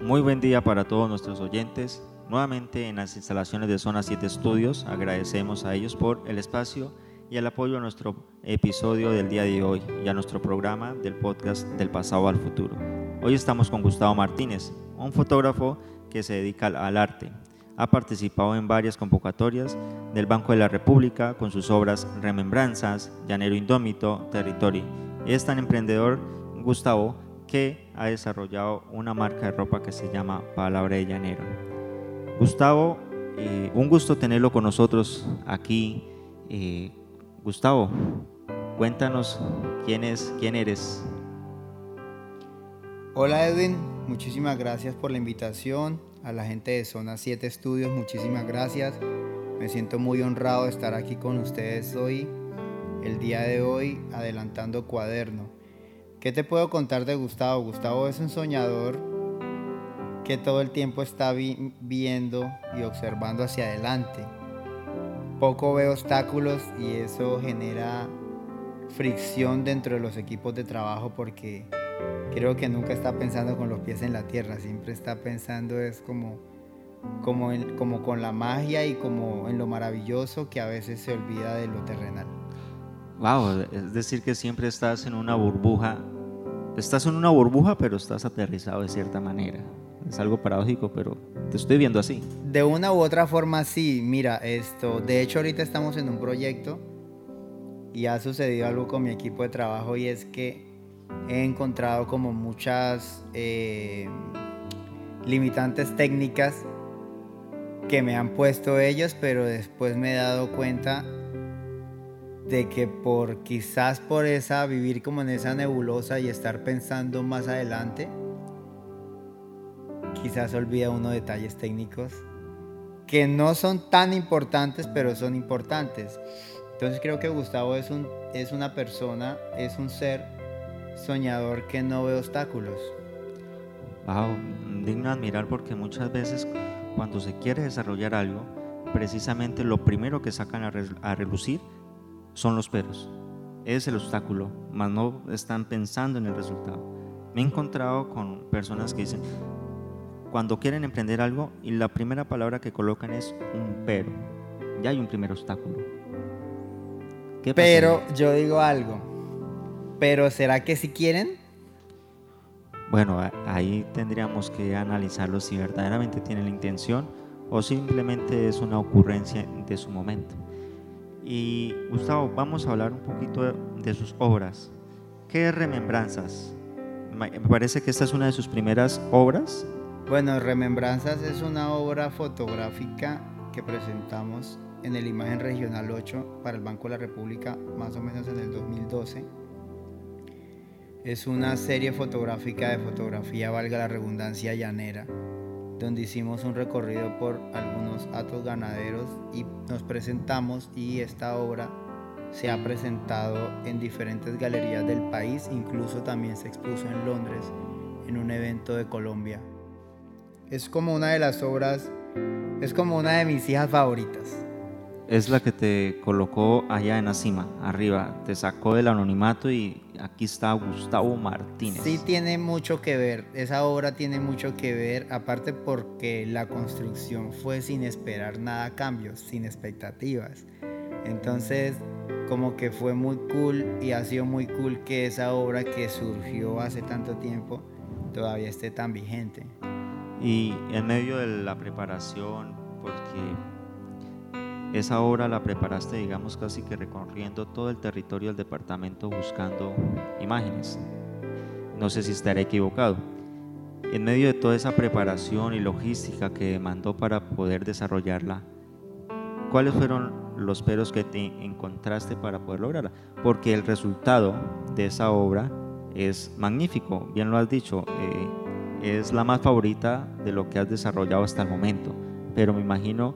Muy buen día para todos nuestros oyentes. Nuevamente en las instalaciones de Zona 7 Estudios agradecemos a ellos por el espacio y el apoyo a nuestro episodio del día de hoy y a nuestro programa del podcast del pasado al futuro. Hoy estamos con Gustavo Martínez, un fotógrafo que se dedica al arte. Ha participado en varias convocatorias del Banco de la República con sus obras Remembranzas, Llanero Indómito, Territory. Es tan emprendedor, Gustavo, que ha desarrollado una marca de ropa que se llama Palabra de Llanero. Gustavo, eh, un gusto tenerlo con nosotros aquí. Eh, Gustavo, cuéntanos quién, es, quién eres. Hola Edwin, muchísimas gracias por la invitación. A la gente de Zona 7 Estudios, muchísimas gracias. Me siento muy honrado de estar aquí con ustedes hoy, el día de hoy, adelantando cuaderno. ¿Qué te puedo contar de Gustavo? Gustavo es un soñador que todo el tiempo está viendo y observando hacia adelante. Poco ve obstáculos y eso genera fricción dentro de los equipos de trabajo porque creo que nunca está pensando con los pies en la tierra, siempre está pensando es como, como, con la magia y como en lo maravilloso que a veces se olvida de lo terrenal. Wow, es decir que siempre estás en una burbuja. Estás en una burbuja, pero estás aterrizado de cierta manera. Es algo paradójico, pero te estoy viendo así. De una u otra forma, sí. Mira, esto. De hecho, ahorita estamos en un proyecto y ha sucedido algo con mi equipo de trabajo y es que he encontrado como muchas eh, limitantes técnicas que me han puesto ellos, pero después me he dado cuenta de que por quizás por esa vivir como en esa nebulosa y estar pensando más adelante, quizás olvida uno detalles técnicos que no son tan importantes, pero son importantes. Entonces creo que Gustavo es, un, es una persona, es un ser soñador que no ve obstáculos. Wow, digno admirar porque muchas veces cuando se quiere desarrollar algo, precisamente lo primero que sacan a relucir son los peros. Es el obstáculo, mas no están pensando en el resultado. Me he encontrado con personas que dicen, cuando quieren emprender algo y la primera palabra que colocan es un pero. Ya hay un primer obstáculo. ¿Qué pero yo digo algo. Pero ¿será que si quieren? Bueno, ahí tendríamos que analizarlo si verdaderamente tienen la intención o simplemente es una ocurrencia de su momento. Y Gustavo, vamos a hablar un poquito de, sus obras. ¿Qué remembranzas? Me parece que esta es una de sus primeras obras. Bueno, Remembranzas es una obra fotográfica que presentamos en el Imagen Regional 8 para el Banco de la República más o menos en el 2012. Es una serie fotográfica de fotografía, valga la redundancia, llanera, donde hicimos un recorrido por algunos atos ganaderos y nos presentamos y esta obra se ha presentado en diferentes galerías del país, incluso también se expuso en Londres en un evento de Colombia. Es como una de las obras, es como una de mis hijas favoritas. Es la que te colocó allá en la cima, arriba, te sacó del anonimato y aquí está Gustavo Martínez. Sí, tiene mucho que ver, esa obra tiene mucho que ver, aparte porque la construcción fue sin esperar nada a cambios, sin expectativas. Entonces, como que fue muy cool y ha sido muy cool que esa obra que surgió hace tanto tiempo todavía esté tan vigente. Y en medio de la preparación, porque esa obra la preparaste, digamos, casi que recorriendo todo el territorio del departamento buscando imágenes. No sé si estaré equivocado. En medio de toda esa preparación y logística que demandó para poder desarrollarla, ¿cuáles fueron los peros que te encontraste para poder lograrla? Porque el resultado de esa obra es magnífico, bien lo has dicho. Eh, es la más favorita de lo que has desarrollado hasta el momento, pero me imagino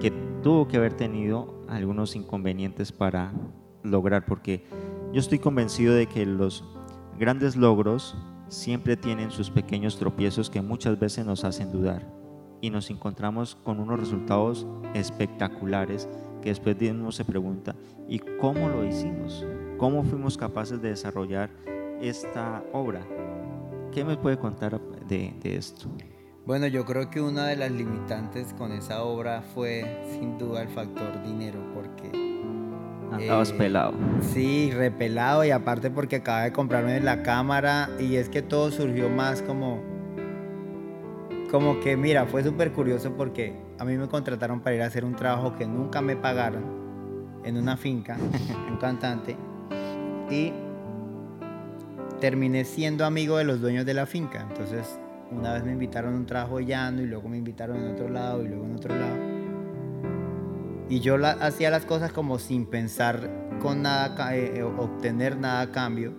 que tuvo que haber tenido algunos inconvenientes para lograr, porque yo estoy convencido de que los grandes logros siempre tienen sus pequeños tropiezos que muchas veces nos hacen dudar y nos encontramos con unos resultados espectaculares que después de uno se pregunta, ¿y cómo lo hicimos? ¿Cómo fuimos capaces de desarrollar esta obra? ¿Qué me puede contar de, esto? Bueno, yo creo que una de las limitantes con esa obra fue sin duda el factor dinero, porque... Andabas eh, pelado. Sí, repelado y aparte porque acababa de comprarme la cámara y es que todo surgió más como... Como que, mira, fue súper curioso porque a mí me contrataron para ir a hacer un trabajo que nunca me pagaron en una finca, un cantante, y terminé siendo amigo de los dueños de la finca. Entonces, una vez me invitaron a un trabajo llano y luego me invitaron en otro lado y luego en otro lado. Y yo hacía las cosas como sin pensar con nada, eh, eh, obtener nada a cambio.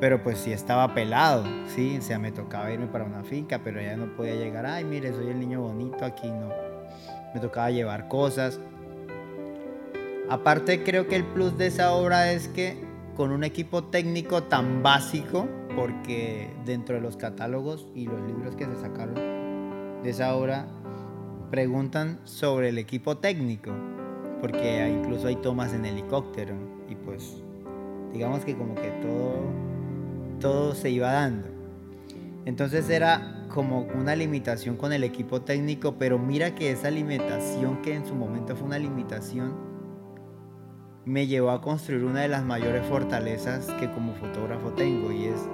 Pero pues sí estaba pelado, sí, o sea, me tocaba irme para una finca, pero ya no podía llegar, ay, mire, soy el niño bonito aquí, no. Me tocaba llevar cosas. Aparte creo que el plus de esa obra es que con un equipo técnico tan básico, porque dentro de los catálogos y los libros que se sacaron de esa obra, preguntan sobre el equipo técnico, porque incluso hay tomas en helicóptero y pues digamos que como que todo, todo se iba dando. Entonces era como una limitación con el equipo técnico, pero mira que esa limitación que en su momento fue una limitación, me llevó a construir una de las mayores fortalezas que como fotógrafo tengo y es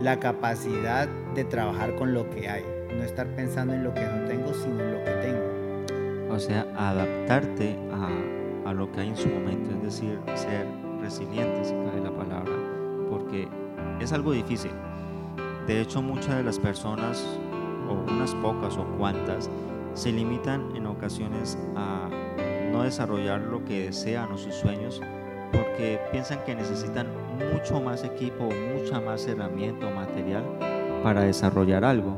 la capacidad de trabajar con lo que hay, no estar pensando en lo que no tengo, sino en lo que tengo. O sea, adaptarte a, a lo que hay en su momento, es decir, ser resiliente, si cae la palabra, porque es algo difícil. De hecho, muchas de las personas, o unas pocas o cuantas, se limitan en ocasiones a no desarrollar lo que desean o sus sueños porque piensan que necesitan mucho más equipo, mucha más herramienta o material para desarrollar algo.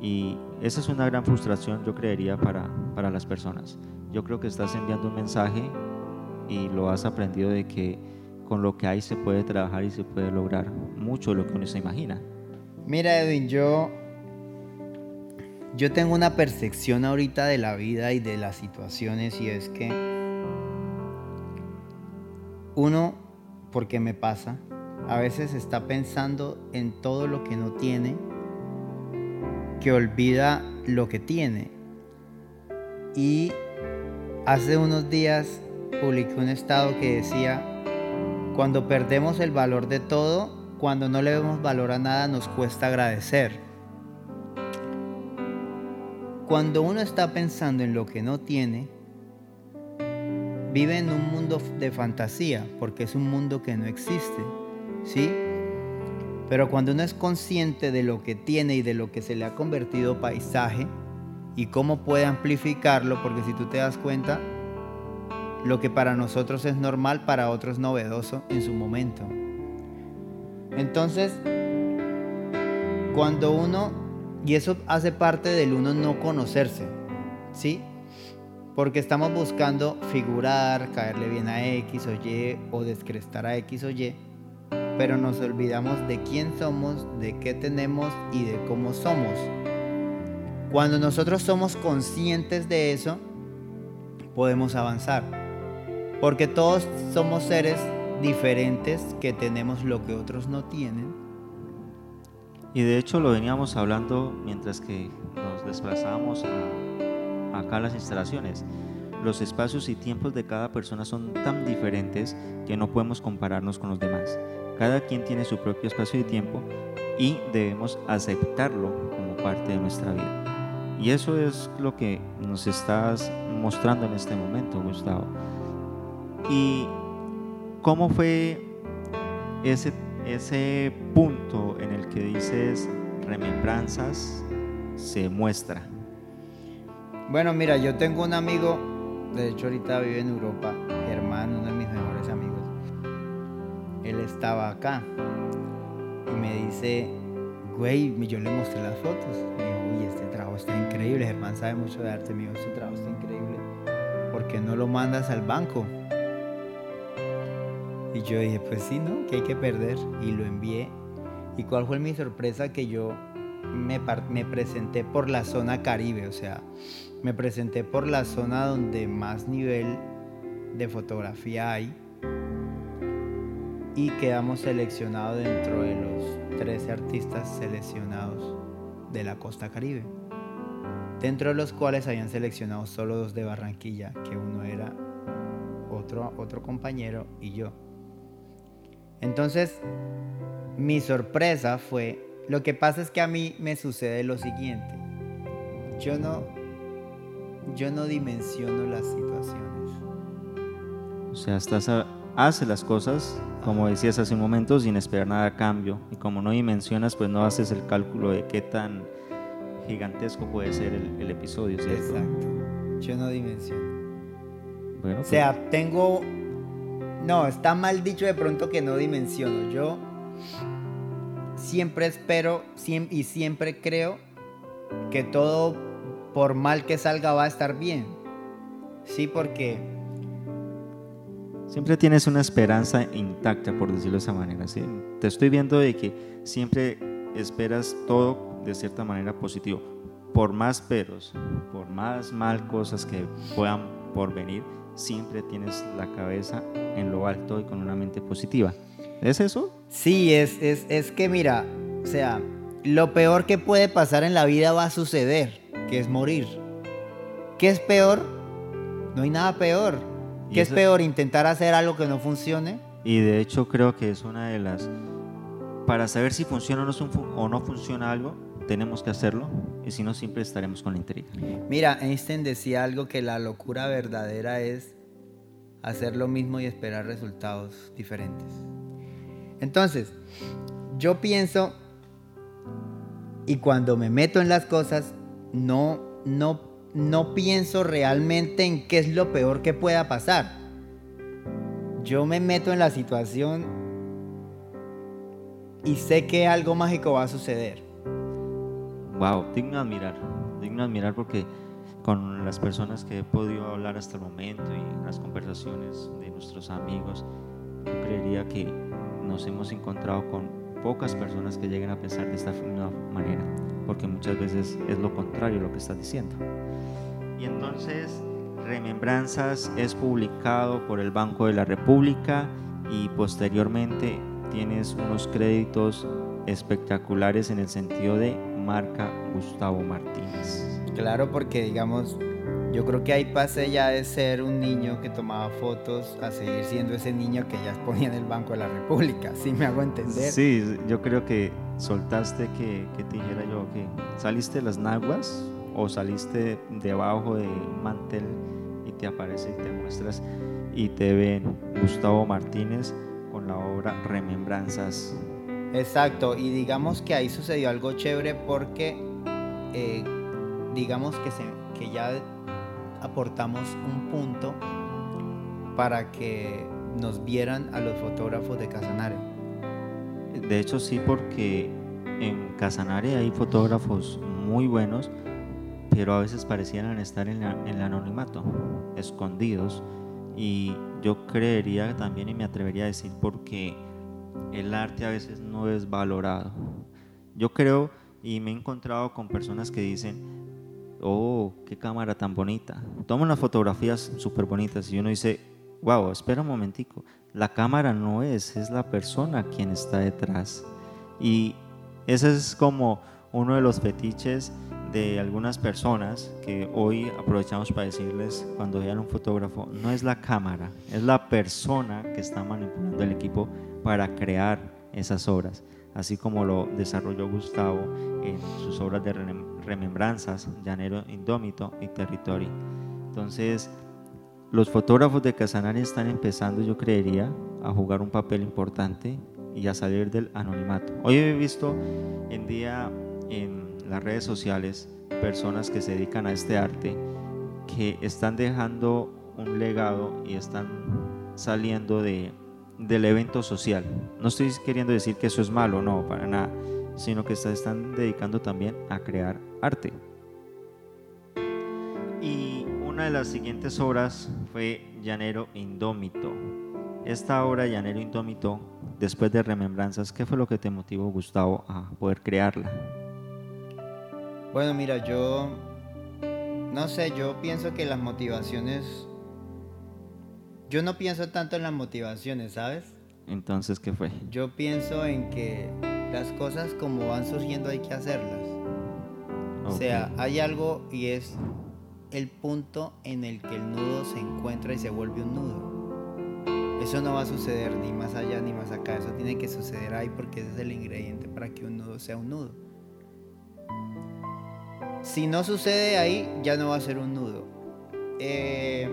Y esa es una gran frustración, yo creería, para, para las personas. Yo creo que estás enviando un mensaje y lo has aprendido de que con lo que hay se puede trabajar y se puede lograr mucho de lo que uno se imagina. Mira, Edwin, yo yo tengo una percepción ahorita de la vida y de las situaciones y es que uno, porque me pasa, a veces está pensando en todo lo que no tiene, que olvida lo que tiene. Y hace unos días publiqué un estado que decía, cuando perdemos el valor de todo, cuando no le vemos valor a nada, nos cuesta agradecer. Cuando uno está pensando en lo que no tiene, vive en un mundo de fantasía, porque es un mundo que no existe, ¿sí? Pero cuando uno es consciente de lo que tiene y de lo que se le ha convertido paisaje y cómo puede amplificarlo, porque si tú te das cuenta, lo que para nosotros es normal, para otros novedoso en su momento. Entonces, cuando uno y eso hace parte del uno no conocerse, ¿sí? Porque estamos buscando figurar, caerle bien a X o Y o descrestar a X o Y, pero nos olvidamos de quién somos, de qué tenemos y de cómo somos. Cuando nosotros somos conscientes de eso, podemos avanzar. Porque todos somos seres diferentes que tenemos lo que otros no tienen y de hecho lo veníamos hablando mientras que nos desplazábamos a, acá a las instalaciones. Los espacios y tiempos de cada persona son tan diferentes que no podemos compararnos con los demás. Cada quien tiene su propio espacio y tiempo y debemos aceptarlo como parte de nuestra vida. Y eso es lo que nos estás mostrando en este momento, Gustavo. ¿Y cómo fue ese ese punto en el que dices remembranzas se muestra? Bueno, mira, yo tengo un amigo, de hecho ahorita vive en Europa, hermano, uno de mis mejores amigos. Él estaba acá y me dice, güey, yo le mostré las fotos. Me dijo, uy, este trabajo está increíble, Germán sabe mucho de arte, me dijo, este trabajo está increíble. ¿Por qué no lo mandas al banco? Y yo dije, pues sí, ¿no? Que hay que perder. Y lo envié. ¿Y cuál fue mi sorpresa? Que yo me, me presenté por la zona caribe, o sea, me presenté por la zona donde más nivel de fotografía hay. y quedamos seleccionados dentro de los 13 artistas seleccionados de la costa caribe, dentro de los cuales habían seleccionado solo dos de Barranquilla, que uno era otro, otro compañero y yo. Entonces, mi sorpresa fue, lo que pasa es que a mí me sucede lo siguiente, yo no, yo no dimensiono las situaciones. O sea, estás haces las cosas, como decías hace un momento, sin esperar nada a cambio. Y como no dimensionas, pues no haces el cálculo de qué tan gigantesco puede ser el, episodio, ¿cierto? Exacto. Yo no dimensiono. Bueno, o sea, pues tengo... No, está mal dicho de pronto que no dimensiono. Yo siempre espero y siempre creo que todo, por mal que salga, va a estar bien. Sí, porque siempre tienes una esperanza intacta, por decirlo de esa manera. ¿sí? Te estoy viendo de que siempre esperas todo de cierta manera positivo. Por más peros, por más mal cosas que puedan por venir, siempre tienes la cabeza en lo alto y con una mente positiva. ¿Es eso? Sí, es, es, es que mira, o sea, lo peor que puede pasar en la vida va a suceder, que es morir. ¿Qué es peor? No hay nada peor ¿Qué es peor, intentar hacer algo que no funcione? Y de hecho creo que es una de las... Para saber si funciona o no, funciona algo, tenemos que hacerlo y si no siempre estaremos con la intriga. Mira, Einstein decía algo que la locura verdadera es hacer lo mismo y esperar resultados diferentes. Entonces, yo pienso y cuando me meto en las cosas no no no pienso realmente en qué es lo peor que pueda pasar. Yo me meto en la situación y sé que algo mágico va a suceder. Wow, digno de admirar, digno de admirar porque con las personas que he podido hablar hasta el momento y las conversaciones de nuestros amigos, yo creería que nos hemos encontrado con pocas personas que lleguen a pensar de esta manera, porque muchas veces es lo contrario lo que estás diciendo. Y entonces Remembranzas es publicado por el Banco de la República y posteriormente tienes unos créditos espectaculares en el sentido de marca Gustavo Martínez. Claro, porque digamos, yo creo que ahí pasé ya de ser un niño que tomaba fotos a seguir siendo ese niño que ya exponía en el Banco de la República, ¿sí me hago entender? Sí, yo creo que soltaste que, que te dijera yo que saliste de las naguas o saliste debajo de un mantel y te aparece y te muestras y te ven Gustavo Martínez con la obra Remembranzas. Exacto, y digamos que ahí sucedió algo chévere porque eh, digamos que, ya aportamos un punto para que nos vieran a los fotógrafos de Casanare. De hecho sí, porque en Casanare hay fotógrafos muy buenos pero a veces parecieran estar en, el anonimato, escondidos. Y yo creería también y me atrevería a decir porque el arte a veces no es valorado. Yo creo y me he encontrado con personas que dicen, oh, qué cámara tan bonita. Toman unas fotografías súper bonitas y uno dice, wow, espera un momentico, la cámara no es, es la persona quien está detrás. Y ese es como uno de los fetiches de algunas personas que hoy aprovechamos para decirles cuando vean un fotógrafo, no es la cámara, es la persona que está manipulando el equipo para crear esas obras, así como lo desarrolló Gustavo en sus obras de remembranzas, Llanero Indómito y Territorio. Entonces, los fotógrafos de Casanare están empezando, yo creería, a jugar un papel importante y a salir del anonimato. Hoy he visto en día en las redes sociales personas que se dedican a este arte que están dejando un legado y están saliendo de, del evento social. No estoy queriendo decir que eso es malo, no, para nada, sino que se están dedicando también a crear arte. Y una de las siguientes obras fue Llanero Indómito. Esta obra, Llanero Indómito, después de Remembranzas, ¿qué fue lo que te motivó, Gustavo, a poder crearla? Bueno, mira, yo no sé, yo pienso que las motivaciones, yo no pienso tanto en las motivaciones, ¿sabes? Entonces, ¿qué fue? Yo pienso en que las cosas como van surgiendo hay que hacerlas. O sea, hay algo y es el punto en el que el nudo se encuentra y se vuelve un nudo. Eso no va a suceder ni más allá ni más acá. Eso tiene que suceder ahí porque ese es el ingrediente para que un nudo sea un nudo. Si no sucede ahí, ya no va a ser un nudo. Eh,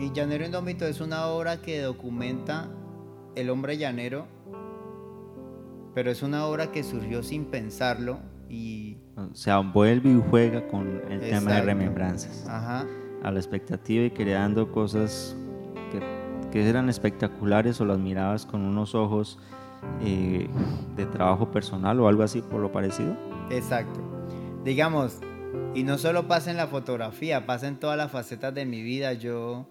y Llanero Indómito es una obra que documenta el hombre llanero, pero es una obra que surgió sin pensarlo y... O sea, vuelve y juega con el tema de remembranzas. Ajá. A la expectativa y creando cosas que, que, eran espectaculares o las mirabas con unos ojos eh, de trabajo personal o algo así por lo parecido. Exacto. Digamos, y no solo pasa en la fotografía, pasa en todas las facetas de mi vida. Yo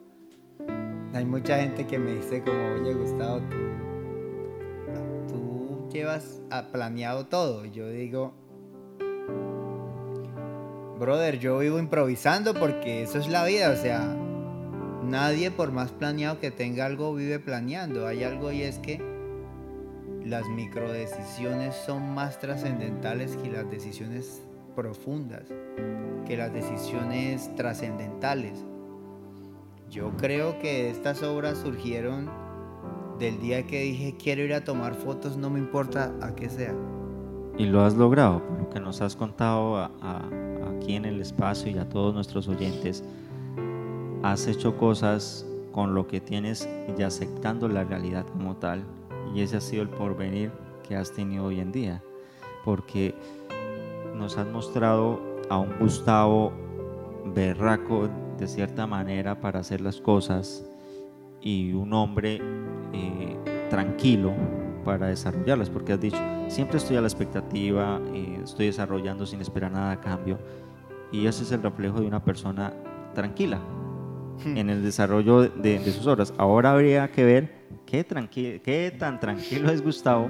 hay mucha gente que me dice como, oye Gustavo, tú, tú llevas planeado todo. Yo digo, brother, yo vivo improvisando porque eso es la vida. O sea, nadie por más planeado que tenga algo vive planeando. Hay algo y es que las microdecisiones son más trascendentales que las decisiones profundas, que las decisiones trascendentales. Yo creo que estas obras surgieron del día que dije quiero ir a tomar fotos, no me importa a qué sea. Y lo has logrado, por lo que nos has contado aquí en el espacio y a todos nuestros oyentes. Has hecho cosas con lo que tienes y aceptando la realidad como tal. Y ese ha sido el porvenir que has tenido hoy en día. Porque nos has mostrado a un Gustavo berraco de cierta manera para hacer las cosas y un hombre eh, tranquilo para desarrollarlas, porque has dicho, siempre estoy a la expectativa, eh, estoy desarrollando sin esperar nada a cambio, y ese es el reflejo de una persona tranquila hmm. en el desarrollo de, sus obras. Ahora habría que ver qué, qué tan tranquilo es Gustavo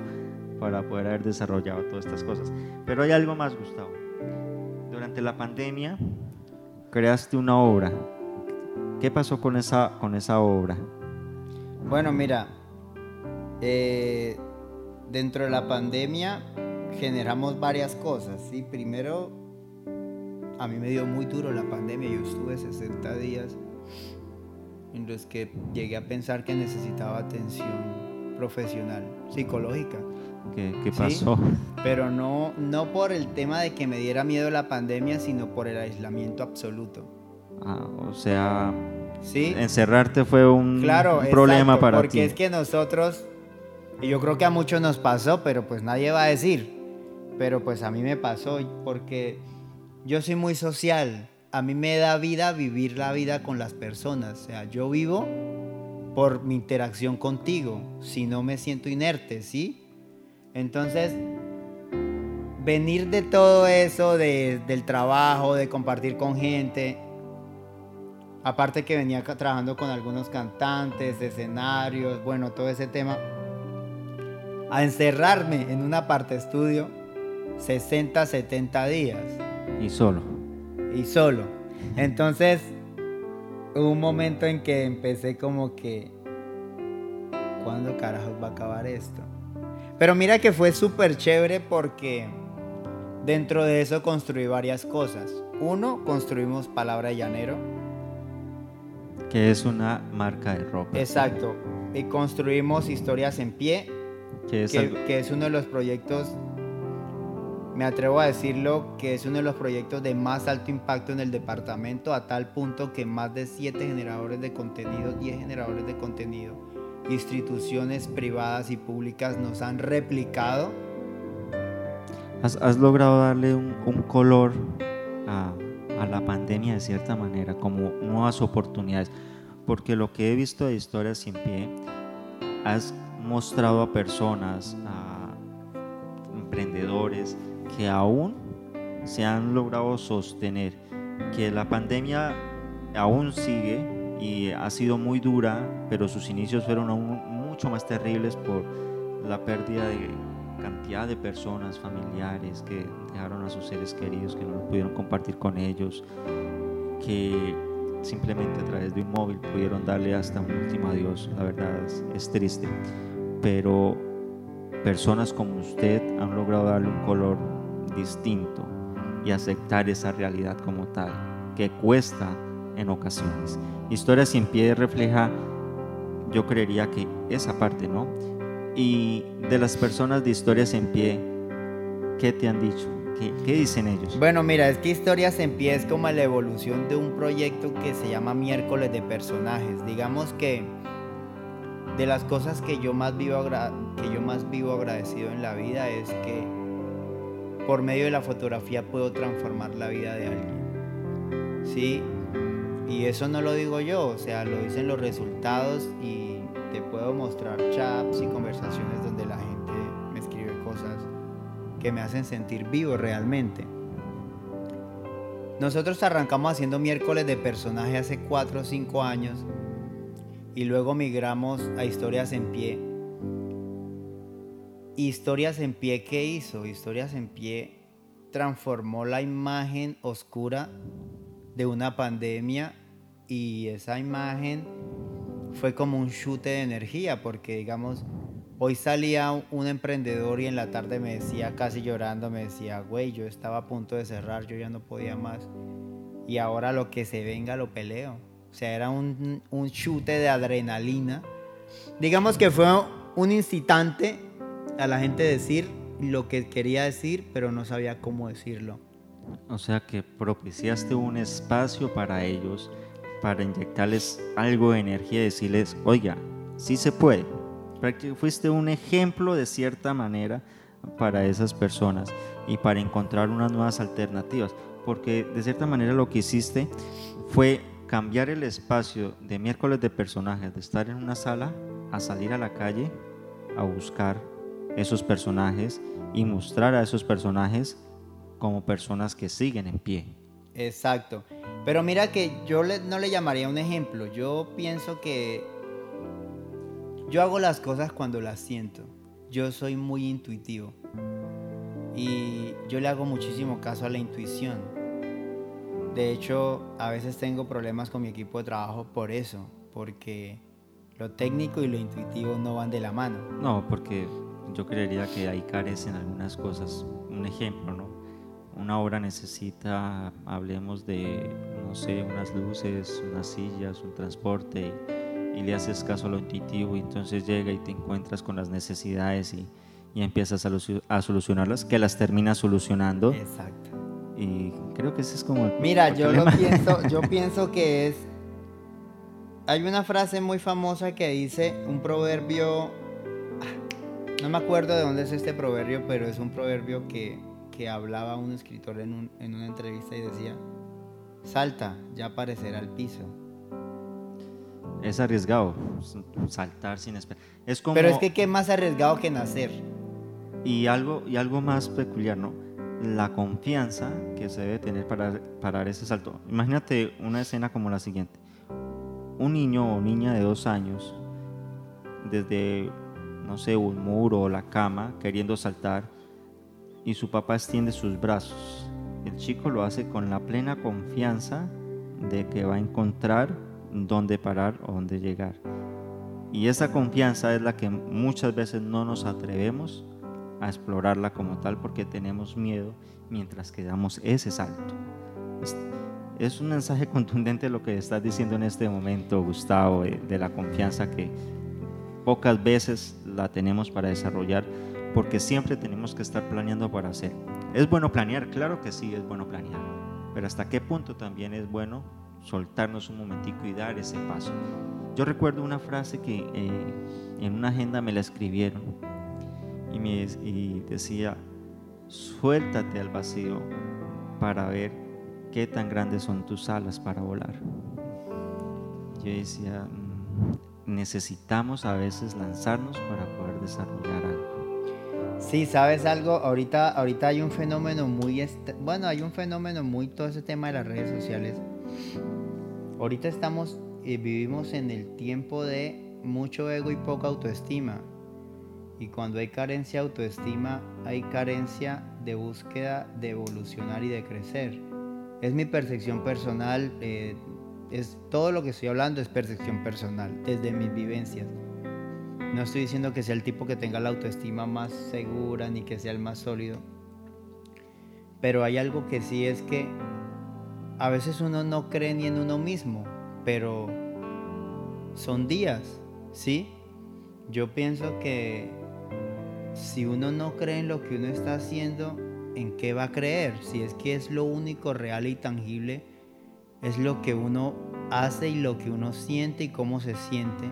para poder haber desarrollado todas estas cosas. Pero hay algo más, Gustavo. Durante la pandemia, creaste una obra. ¿Qué pasó con esa, con esa obra? Bueno, mira, eh, dentro de la pandemia generamos varias cosas. ¿sí? Primero, a mí me dio muy duro la pandemia. Yo estuve 60 días en los que llegué a pensar que necesitaba atención profesional, psicológica. ¿Qué, pasó? Pero no, no por el tema de que me diera miedo la pandemia, sino por el aislamiento absoluto. Ah, o sea, ¿Sí? encerrarte fue un, claro, problema para ti. Porque es que nosotros, y yo creo que a muchos nos pasó, pero pues nadie va a decir. Pero pues a mí me pasó porque yo soy muy social. A mí me da vida vivir la vida con las personas. O sea, yo vivo por mi interacción contigo. Si no me siento inerte, ¿sí? Entonces, venir de todo eso, del trabajo, de compartir con gente, aparte que venía trabajando con algunos cantantes, escenarios, bueno, todo ese tema, a encerrarme en una parte estudio 60, 70 días. Y solo. Y solo. Entonces, hubo un momento en que empecé como que, ¿cuándo carajos va a acabar esto? Pero mira que fue súper chévere porque dentro de eso construí varias cosas. Uno, construimos Palabra Llanero. Que es una marca de ropa. Exacto. Y construimos Historias en Pie. Que es, que es uno de los proyectos, me atrevo a decirlo, que es uno de los proyectos de más alto impacto en el departamento, a tal punto que más de 7 generadores de contenido, 10 generadores de contenido instituciones privadas y públicas nos han replicado. Has, logrado darle un, color a, la pandemia de cierta manera, como nuevas oportunidades, porque lo que he visto de Historias sin Pie, has mostrado a personas, a emprendedores que aún se han logrado sostener, que la pandemia aún sigue, y ha sido muy dura, pero sus inicios fueron aún mucho más terribles por la pérdida de cantidad de personas, familiares que dejaron a sus seres queridos, que no pudieron compartir con ellos, que simplemente a través de un móvil pudieron darle hasta un último adiós. La verdad es, triste. Pero personas como usted han logrado darle un color distinto y aceptar esa realidad como tal, que cuesta en ocasiones. Historia sin pie refleja, yo creería que esa parte, ¿no? Y de las personas de historias en pie, ¿qué te han dicho? ¿Qué, dicen ellos? Bueno, mira, es que Historias en Pie es como la evolución de un proyecto que se llama Miércoles de Personajes. Digamos que de las cosas que yo más vivo, que yo más vivo agradecido en la vida es que por medio de la fotografía puedo transformar la vida de alguien. Sí, y eso no lo digo yo, o sea, lo dicen los resultados y te puedo mostrar chats y conversaciones donde la gente me escribe cosas que me hacen sentir vivo realmente. Nosotros arrancamos haciendo miércoles de personaje hace 4 o 5 años y luego migramos a Historias en Pie. Historias en Pie, ¿qué hizo? Historias en Pie transformó la imagen oscura de una pandemia y esa imagen fue como un chute de energía porque digamos Hoy salía un emprendedor y en la tarde me decía, casi llorando, me decía, güey, yo estaba a punto de cerrar, yo ya no podía más. Y ahora lo que se venga lo peleo. O sea, era un, un chute de adrenalina. Digamos que fue un incitante a la gente decir lo que quería decir, pero no sabía cómo decirlo. O sea que propiciaste un espacio para ellos, para inyectarles algo de energía y decirles, oiga, sí se puede fuiste un ejemplo de cierta manera para esas personas y para encontrar unas nuevas alternativas, porque de cierta manera lo que hiciste fue cambiar el espacio de miércoles de personajes, de estar en una sala, a salir a la calle a buscar esos personajes y mostrar a esos personajes como personas que siguen en pie. Exacto. Pero mira que yo no le llamaría un ejemplo, yo pienso que yo hago las cosas cuando las siento. Yo soy muy intuitivo. Y yo le hago muchísimo caso a la intuición. De hecho, a veces tengo problemas con mi equipo de trabajo por eso, porque lo técnico y lo intuitivo no van de la mano. No, porque yo creería que ahí carecen algunas cosas. Un ejemplo, ¿no? Una obra necesita, hablemos de, no sé, unas luces, unas sillas, un transporte y le haces caso a lo intuitivo y entonces llega y te encuentras con las necesidades y, y empiezas a, a, solucionarlas, que las terminas solucionando. Exacto. Y creo que ese es como... Mira, yo lo pienso, yo pienso que es... Hay una frase muy famosa que dice, un proverbio... Ah, no me acuerdo de dónde es este proverbio, pero es un proverbio que, que hablaba un escritor en, un, en una entrevista y decía, salta, ya aparecerá el piso es arriesgado saltar sin esperar. Es como, Pero es que qué más arriesgado que nacer. Y algo, y algo más peculiar, ¿no? La confianza que se debe tener para, para dar ese salto. Imagínate una escena como la siguiente. Un niño o niña de dos años, desde, no sé, un muro o la cama, queriendo saltar, y su papá extiende sus brazos. El chico lo hace con la plena confianza de que va a encontrar dónde parar o dónde llegar. Y esa confianza es la que muchas veces no nos atrevemos a explorarla como tal porque tenemos miedo mientras que damos ese salto. Es, un mensaje contundente lo que estás diciendo en este momento, Gustavo, de la confianza que pocas veces la tenemos para desarrollar porque siempre tenemos que estar planeando para hacer. ¿Es bueno planear? Claro que sí, es bueno planear. Pero hasta qué punto también es bueno soltarnos un momentico y dar ese paso. Yo recuerdo una frase que eh, en una agenda me la escribieron y, me, y decía, suéltate al vacío para ver qué tan grandes son tus alas para volar. Yo decía, mm, necesitamos a veces lanzarnos para poder desarrollar algo. Sí, sabes algo, ahorita, ahorita hay un fenómeno muy, bueno, hay un fenómeno muy, todo ese tema de las redes sociales Ahorita estamos, eh, vivimos en el tiempo de mucho ego y poca autoestima. Y cuando hay carencia de autoestima, hay carencia de búsqueda de evolucionar y de crecer. Es mi percepción personal. Eh, Es todo lo que estoy hablando es percepción personal, desde mis vivencias. No estoy diciendo que sea el tipo que tenga la autoestima más segura ni que sea el más sólido. Pero hay algo que sí es que a veces uno no cree ni en uno mismo, pero son días, ¿sí? Yo pienso que si uno no cree en lo que uno está haciendo, ¿en qué va a creer? Si es que es lo único real y tangible, es lo que uno hace y lo que uno siente y cómo se siente.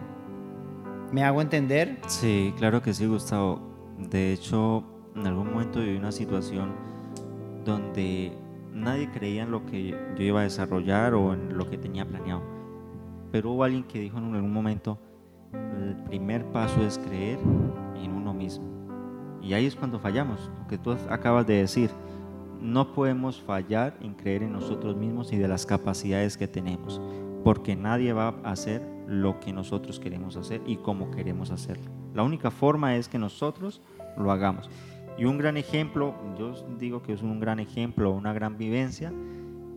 ¿Me hago entender? Sí, claro que sí, Gustavo. De hecho, en algún momento viví una situación donde nadie creía en lo que yo iba a desarrollar o en lo que tenía planeado. Pero hubo alguien que dijo en algún momento, el primer paso es creer en uno mismo. Y ahí es cuando fallamos, lo que tú acabas de decir. No podemos fallar en creer en nosotros mismos y de las capacidades que tenemos, porque nadie va a hacer lo que nosotros queremos hacer y cómo queremos hacerlo. La única forma es que nosotros lo hagamos. Y un gran ejemplo, yo digo que es un gran ejemplo, una gran vivencia,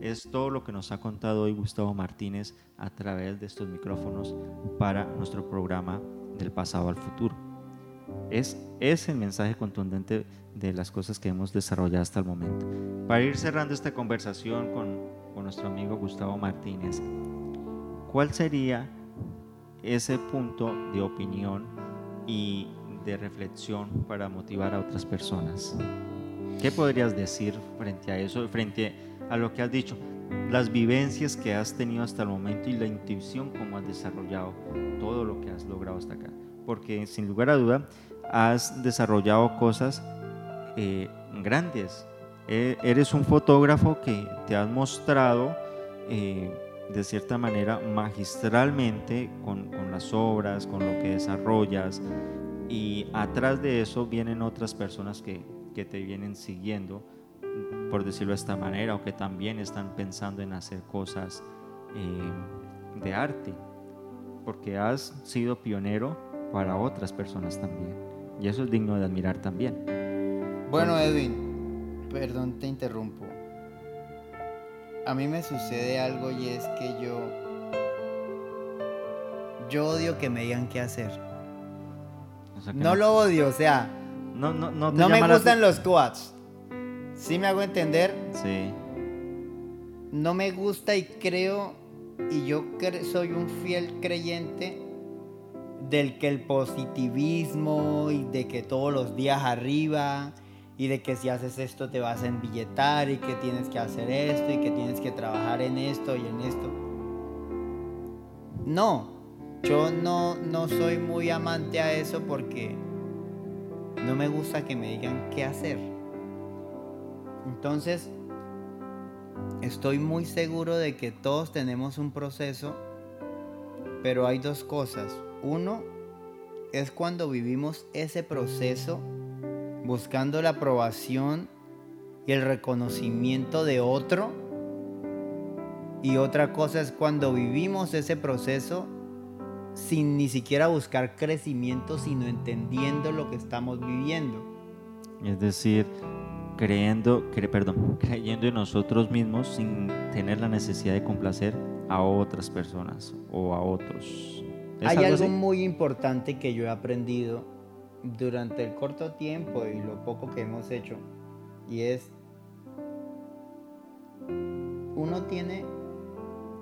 es todo lo que nos ha contado hoy Gustavo Martínez a través de estos micrófonos para nuestro programa del pasado al futuro. Es, es el mensaje contundente de las cosas que hemos desarrollado hasta el momento. Para ir cerrando esta conversación con, con nuestro amigo Gustavo Martínez, ¿cuál sería ese punto de opinión y de reflexión para motivar a otras personas? ¿Qué podrías decir frente a eso, frente a lo que has dicho? Las vivencias que has tenido hasta el momento y la intuición como has desarrollado todo lo que has logrado hasta acá. Porque sin lugar a duda has desarrollado cosas eh, grandes. E, eres un fotógrafo que te has mostrado eh, de cierta manera magistralmente con, con, las obras, con lo que desarrollas. Y atrás de eso vienen otras personas que, que te vienen siguiendo, por decirlo de esta manera, o que también están pensando en hacer cosas eh, de arte. Porque has sido pionero para otras personas también. Y eso es digno de admirar también. Bueno, Edwin, perdón, te interrumpo. A mí me sucede algo y es que yo. Yo odio que me digan qué hacer. no, lo odio, o sea. No, no, no, no me gustan los quads. ¿Sí me hago entender? Sí. No me gusta y creo, y yo soy un fiel creyente del que el positivismo y de que todos los días arriba y de que si haces esto te vas a embilletar y que tienes que hacer esto y que tienes que trabajar en esto y en esto. No, yo no, no soy muy amante a eso porque no me gusta que me digan qué hacer. Entonces, estoy muy seguro de que todos tenemos un proceso, pero hay dos cosas. Uno es cuando vivimos ese proceso buscando la aprobación y el reconocimiento de otro. Y otra cosa es cuando vivimos ese proceso sin ni siquiera buscar crecimiento, sino entendiendo lo que estamos viviendo. Es decir, creyendo, perdón, creyendo en nosotros mismos sin tener la necesidad de complacer a otras personas o a otros. Hay algo, muy importante que yo he aprendido durante el corto tiempo y lo poco que hemos hecho y es uno tiene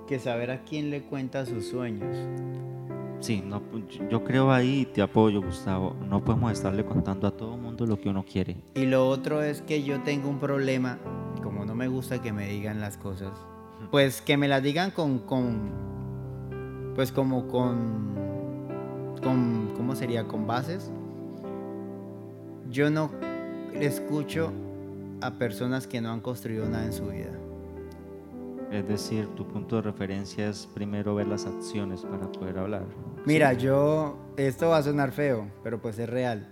que saber a quién le cuenta sus sueños. Sí, no, yo creo ahí, te apoyo Gustavo, no podemos estarle contando a todo el mundo lo que uno quiere. Y lo otro es que yo tengo un problema, como no me gusta que me digan las cosas, pues que me las digan con, con pues como con, con, ¿cómo sería? Con bases. Yo no escucho a personas que no han construido nada en su vida. Es decir, tu punto de referencia es primero ver las acciones para poder hablar. Mira, yo, esto va a sonar feo, pero pues es real.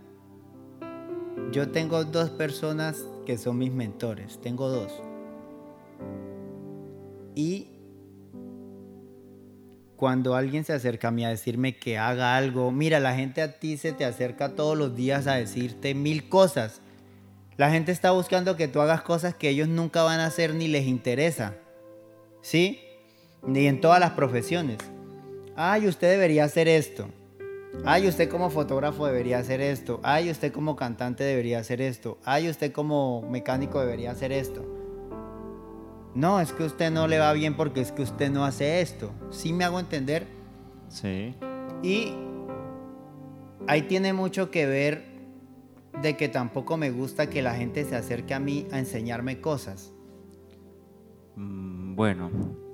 Yo tengo dos personas que son mis mentores, tengo dos. Y cuando alguien se acerca a mí a decirme que haga algo, mira, la gente a ti se te acerca todos los días a decirte mil cosas. La gente está buscando que tú hagas cosas que ellos nunca van a hacer ni les interesa. ¿Sí? ni en todas las profesiones. Ay, usted debería hacer esto. Ay, usted como fotógrafo debería hacer esto. Ay, usted como cantante debería hacer esto. Ay, usted como mecánico debería hacer esto. No, es que usted no le va bien porque es que usted no hace esto. ¿Sí me hago entender? Sí. Y ahí tiene mucho que ver de que tampoco me gusta que la gente se acerque a mí a enseñarme cosas. Mm, bueno,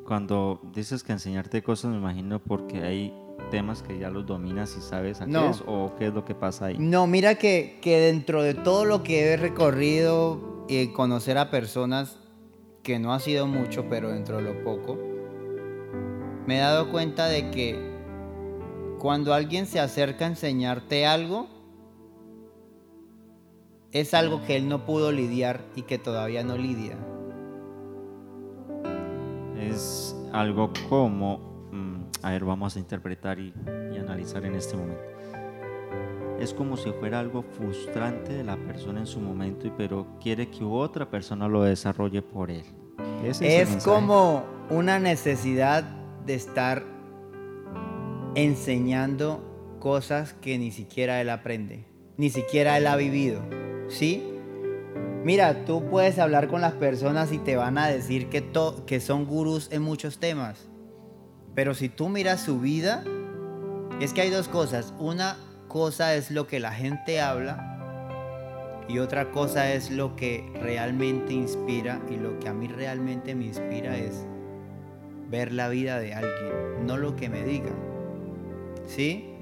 cuando dices que enseñarte cosas, me imagino porque hay temas que ya los dominas y sabes a qué es o qué es lo que pasa ahí. No, mira que, que dentro de todo lo que he recorrido y conocer a personas, que no ha sido mucho, pero dentro de lo poco, me he dado cuenta de que cuando alguien se acerca a enseñarte algo, es algo que él no pudo lidiar y que todavía no lidia. Es algo como, mm, a ver, vamos a interpretar y, analizar en este momento. Es como si fuera algo frustrante de la persona en su momento, pero quiere que otra persona lo desarrolle por él. Es, es como una necesidad de estar enseñando cosas que ni siquiera él aprende, ni siquiera él ha vivido. ¿sí? Mira, tú puedes hablar con las personas y te van a decir que, que son gurús en muchos temas. Pero si tú miras su vida, es que hay dos cosas. Una cosa es lo que la gente habla y otra cosa es lo que realmente inspira. Y lo que a mí realmente me inspira es ver la vida de alguien, no lo que me digan. ¿Sí?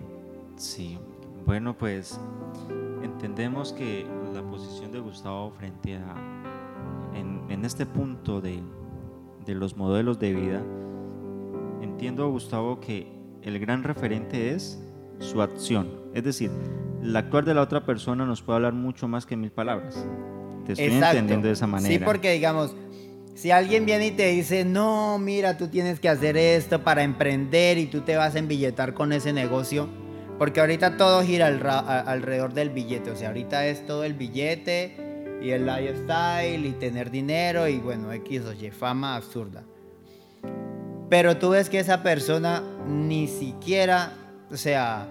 Sí. Bueno, pues entendemos que la posición de Gustavo frente a, en, este punto de, de, los modelos de vida, entiendo, Gustavo, que el gran referente es su acción. Es decir, la actuar de la otra persona nos puede hablar mucho más que mil palabras. Te estoy entendiendo de esa manera. Sí, porque digamos, si alguien viene y te dice, no, mira, tú tienes que hacer esto para emprender y tú te vas a embilletar con ese negocio, porque ahorita todo gira alrededor del billete. O sea, ahorita es todo el billete y el lifestyle y tener dinero y bueno, X o Y, fama absurda. Pero tú ves que esa persona ni siquiera, o sea,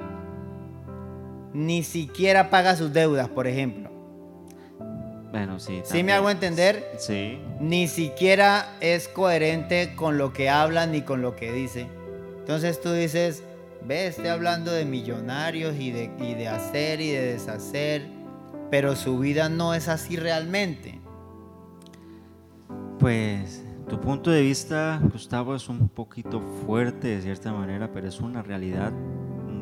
ni siquiera paga sus deudas, por ejemplo. Bueno, sí. ¿Sí me hago entender? Sí. Ni siquiera es coherente con lo que habla ni con lo que dice. Entonces tú dices, Ve, estoy hablando de millonarios y de, y de hacer y de deshacer, pero su vida no es así realmente. Pues tu punto de vista, Gustavo, es un poquito fuerte de cierta manera, pero es una realidad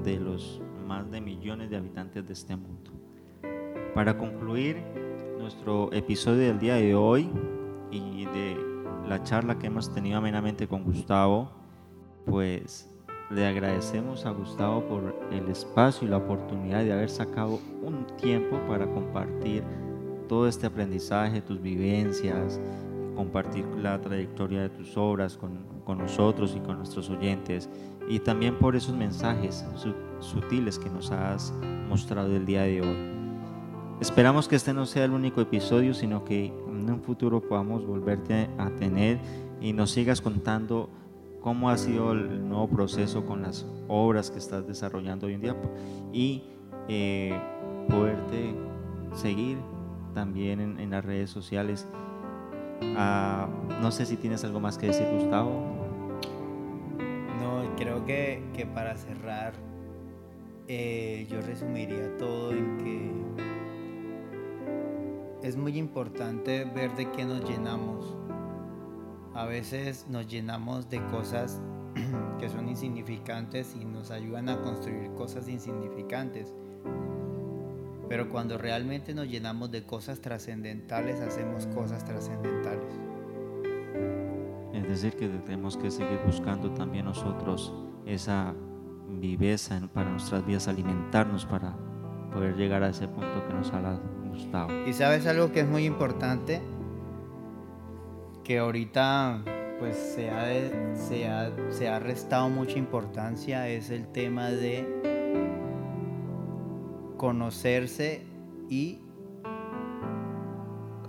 de los más de millones de habitantes de este mundo. Para concluir nuestro episodio del día de hoy y de la charla que hemos tenido amenamente con Gustavo, pues le agradecemos a Gustavo por el espacio y la oportunidad de haber sacado un tiempo para compartir todo este aprendizaje, tus vivencias, compartir la trayectoria de tus obras con, con nosotros y con nuestros oyentes y también por esos mensajes sutiles que nos has mostrado el día de hoy. Esperamos que este no sea el único episodio, sino que en un futuro podamos volverte a tener y nos sigas contando cómo ha sido el nuevo proceso con las obras que estás desarrollando hoy en día y eh, poderte seguir también en, las redes sociales. Ah, no sé si tienes algo más que decir, Gustavo. Creo que, para cerrar, eh, yo resumiría todo en que es muy importante ver de qué nos llenamos a veces nos llenamos de cosas que son insignificantes y nos ayudan a construir cosas insignificantes. Pero cuando realmente nos llenamos de cosas trascendentales, hacemos cosas trascendentales. Es decir, que tenemos que seguir buscando también nosotros esa viveza para nuestras vidas, alimentarnos para poder llegar a ese punto que nos ha gustado. Y sabes algo que es muy importante, que ahorita pues se ha, se, ha, se ha restado mucha importancia es el tema de conocerse y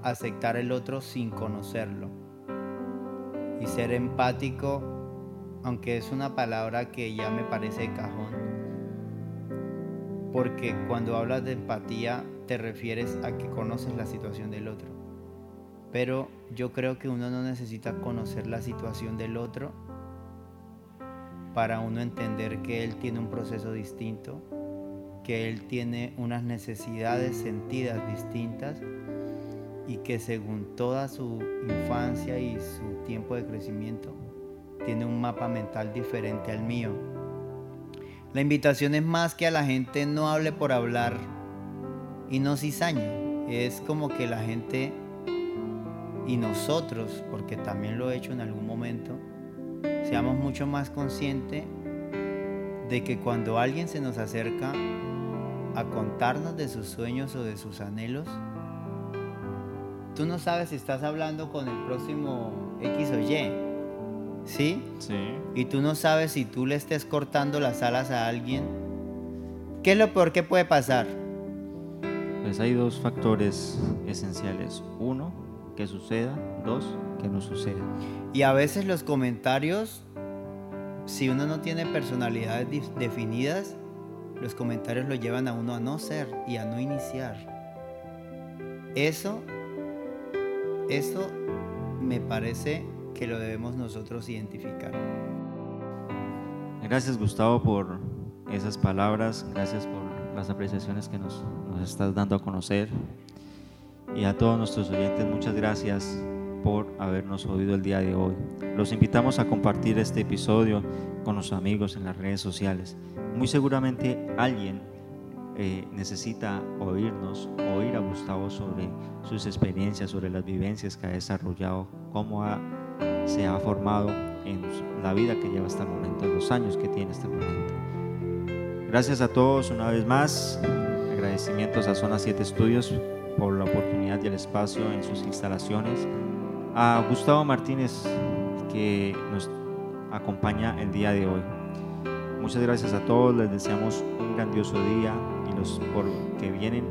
aceptar el otro sin conocerlo y ser empático aunque es una palabra que ya me parece cajón, porque cuando hablas de empatía te refieres a que conoces la situación del otro. Pero yo creo que uno no necesita conocer la situación del otro para uno entender que él tiene un proceso distinto, que él tiene unas necesidades sentidas distintas y que según toda su infancia y su tiempo de crecimiento tiene un mapa mental diferente al mío. La invitación es más que a la gente no hable por hablar y no cizañe. Es como que la gente y nosotros, porque también lo he hecho en algún momento, seamos mucho más conscientes de que cuando alguien se nos acerca a contarnos de sus sueños o de sus anhelos, tú no sabes si estás hablando con el próximo X o Y ¿Sí? Sí. Y tú no sabes si tú le estés cortando las alas a alguien. ¿Qué es lo peor que puede pasar? Pues hay dos factores esenciales. Uno, que suceda. Dos, que no suceda. Y a veces los comentarios, si uno no tiene personalidades definidas, los comentarios lo llevan a uno a no ser y a no iniciar. Eso, eso me parece que lo debemos nosotros identificar. Gracias Gustavo por esas palabras, gracias por las apreciaciones que nos, nos estás dando a conocer y a todos nuestros oyentes muchas gracias por habernos oído el día de hoy. Los invitamos a compartir este episodio con los amigos en las redes sociales. Muy seguramente alguien eh, necesita oírnos, oír a Gustavo sobre sus experiencias, sobre las vivencias que ha desarrollado, cómo ha se ha formado en la vida que lleva hasta el momento, en los años que tiene hasta el momento. Gracias a todos una vez más. Agradecimientos a Zona 7 Estudios por la oportunidad y el espacio en sus instalaciones. A Gustavo Martínez que nos acompaña el día de hoy. Muchas gracias a todos, les deseamos un grandioso día los por que vienen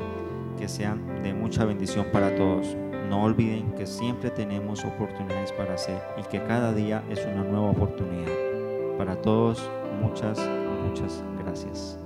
que sean de mucha bendición para todos. No olviden que siempre tenemos oportunidades para hacer y que cada día es una nueva oportunidad. Para todos, muchas, muchas gracias.